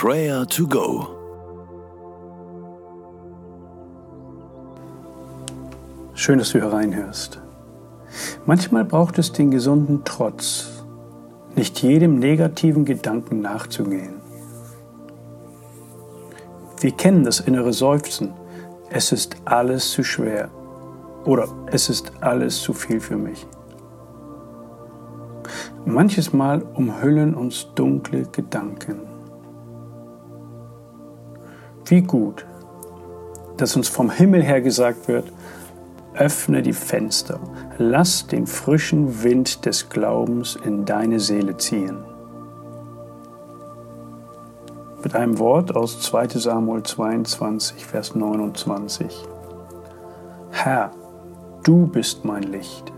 Prayer to Go. Schön, dass du hereinhörst. Manchmal braucht es den gesunden Trotz, nicht jedem negativen Gedanken nachzugehen. Wir kennen das innere Seufzen, es ist alles zu schwer oder es ist alles zu viel für mich. Manches Mal umhüllen uns dunkle Gedanken. Wie gut, dass uns vom Himmel her gesagt wird, öffne die Fenster, lass den frischen Wind des Glaubens in deine Seele ziehen. Mit einem Wort aus 2 Samuel 22, Vers 29. Herr, du bist mein Licht.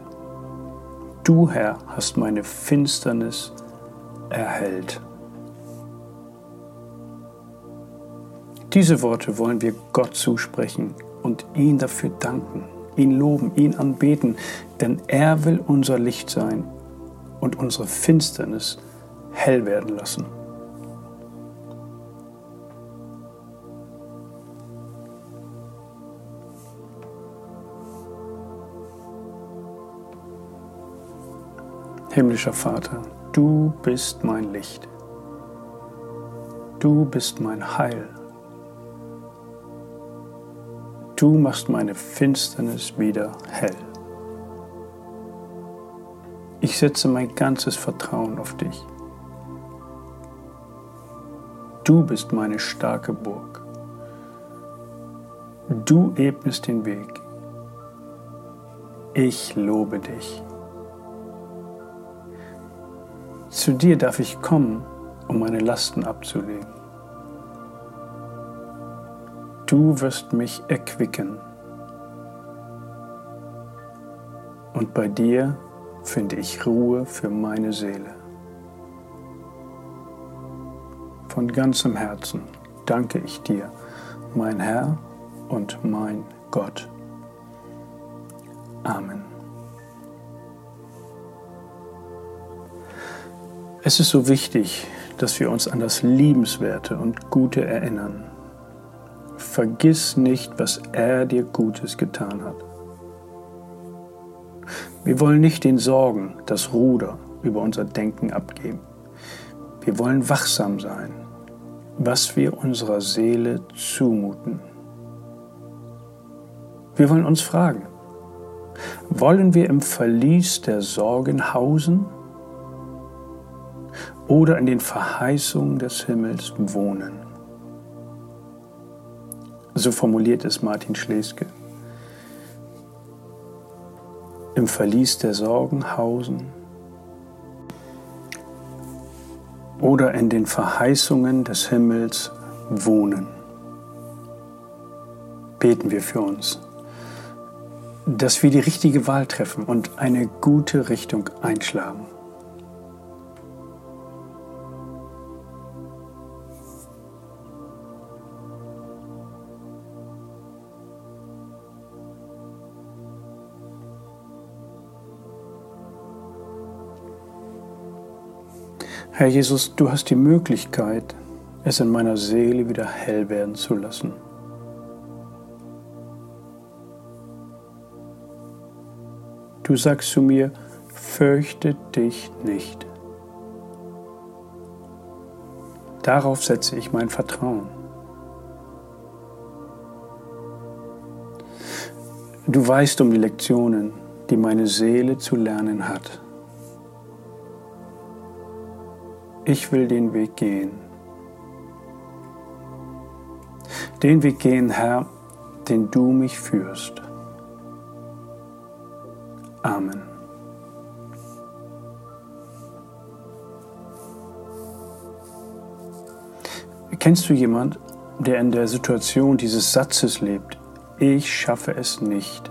Du, Herr, hast meine Finsternis erhellt. Diese Worte wollen wir Gott zusprechen und ihn dafür danken, ihn loben, ihn anbeten, denn er will unser Licht sein und unsere Finsternis hell werden lassen. Himmlischer Vater, du bist mein Licht. Du bist mein Heil. Du machst meine Finsternis wieder hell. Ich setze mein ganzes Vertrauen auf dich. Du bist meine starke Burg. Du ebnest den Weg. Ich lobe dich. Zu dir darf ich kommen, um meine Lasten abzulegen. Du wirst mich erquicken. Und bei dir finde ich Ruhe für meine Seele. Von ganzem Herzen danke ich dir, mein Herr und mein Gott. Amen. Es ist so wichtig, dass wir uns an das Liebenswerte und Gute erinnern vergiss nicht, was er dir Gutes getan hat. Wir wollen nicht den Sorgen das Ruder über unser Denken abgeben. Wir wollen wachsam sein, was wir unserer Seele zumuten. Wir wollen uns fragen, wollen wir im Verlies der Sorgen hausen oder in den Verheißungen des Himmels wohnen? So formuliert es Martin Schleske. Im Verlies der Sorgen hausen oder in den Verheißungen des Himmels wohnen. Beten wir für uns, dass wir die richtige Wahl treffen und eine gute Richtung einschlagen. Herr Jesus, du hast die Möglichkeit, es in meiner Seele wieder hell werden zu lassen. Du sagst zu mir, fürchte dich nicht. Darauf setze ich mein Vertrauen. Du weißt um die Lektionen, die meine Seele zu lernen hat. Ich will den Weg gehen. Den Weg gehen, Herr, den du mich führst. Amen. Kennst du jemand, der in der Situation dieses Satzes lebt? Ich schaffe es nicht.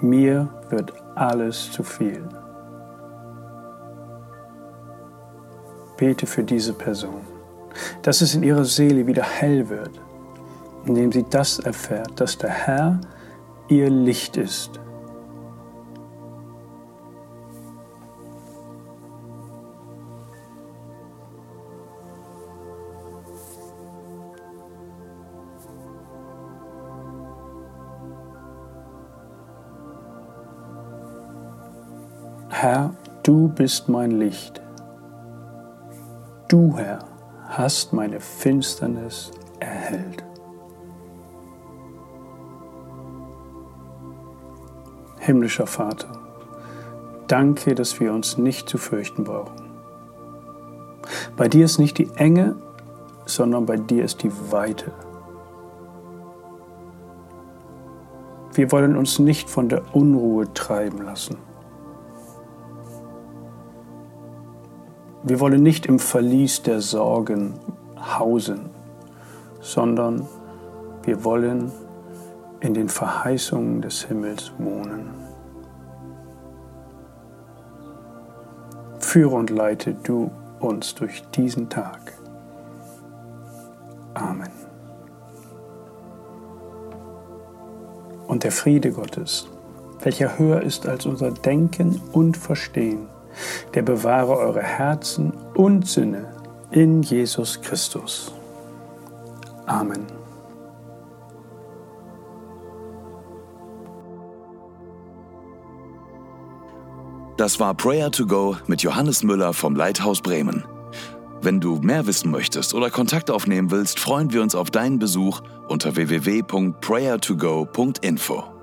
Mir wird alles zu viel. Bete für diese Person, dass es in ihrer Seele wieder hell wird, indem sie das erfährt, dass der Herr ihr Licht ist. Herr, du bist mein Licht. Du, Herr, hast meine Finsternis erhellt. Himmlischer Vater, danke, dass wir uns nicht zu fürchten brauchen. Bei dir ist nicht die Enge, sondern bei dir ist die Weite. Wir wollen uns nicht von der Unruhe treiben lassen. Wir wollen nicht im Verlies der Sorgen hausen, sondern wir wollen in den Verheißungen des Himmels wohnen. Führe und leite du uns durch diesen Tag. Amen. Und der Friede Gottes, welcher höher ist als unser Denken und Verstehen, der bewahre eure Herzen und Sinne in Jesus Christus. Amen. Das war Prayer to Go mit Johannes Müller vom Leithaus Bremen. Wenn du mehr wissen möchtest oder Kontakt aufnehmen willst, freuen wir uns auf deinen Besuch unter www.prayertogo.info.